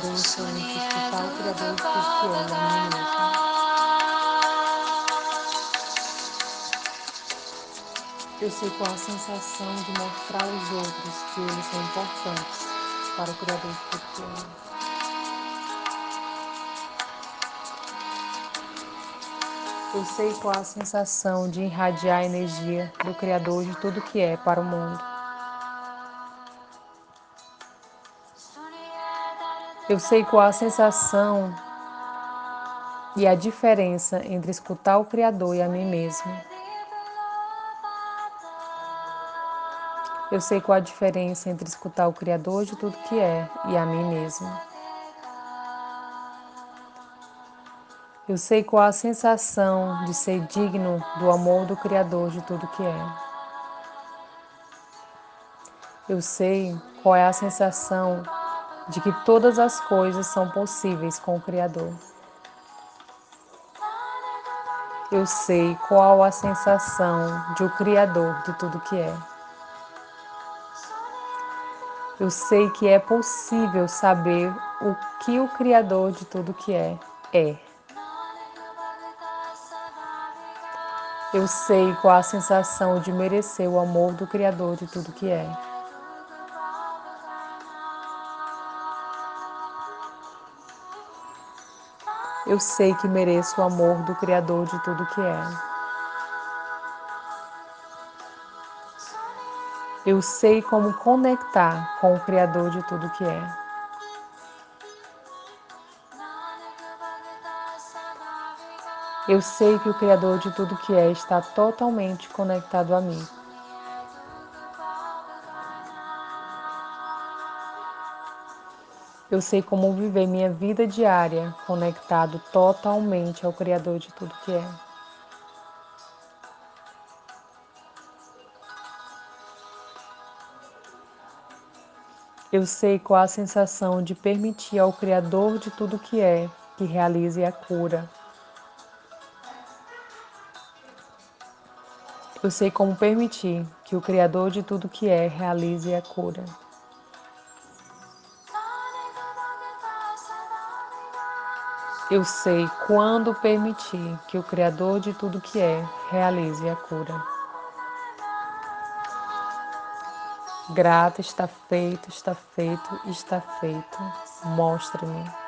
que é. Eu sei qual a sensação de mostrar aos outros que eles são importantes para o Criador é. Eu sei qual a sensação de irradiar a energia do Criador de tudo que é para o mundo. Eu sei qual a sensação e a diferença entre escutar o Criador e a mim mesmo. Eu sei qual a diferença entre escutar o Criador de tudo que é e a mim mesmo. Eu sei qual a sensação de ser digno do amor do Criador de tudo que é. Eu sei qual é a sensação de que todas as coisas são possíveis com o Criador. Eu sei qual a sensação de o Criador de tudo que é. Eu sei que é possível saber o que o Criador de tudo que é é. Eu sei qual a sensação de merecer o amor do Criador de tudo que é. Eu sei que mereço o amor do Criador de tudo que é. Eu sei como conectar com o Criador de tudo que é. Eu sei que o Criador de tudo que é está totalmente conectado a mim. Eu sei como viver minha vida diária conectado totalmente ao Criador de tudo que é. Eu sei qual a sensação de permitir ao Criador de tudo que é que realize a cura. Eu sei como permitir que o Criador de tudo que é realize a cura. Eu sei quando permitir que o Criador de tudo que é realize a cura. Grata, está feito, está feito, está feito. Mostre-me.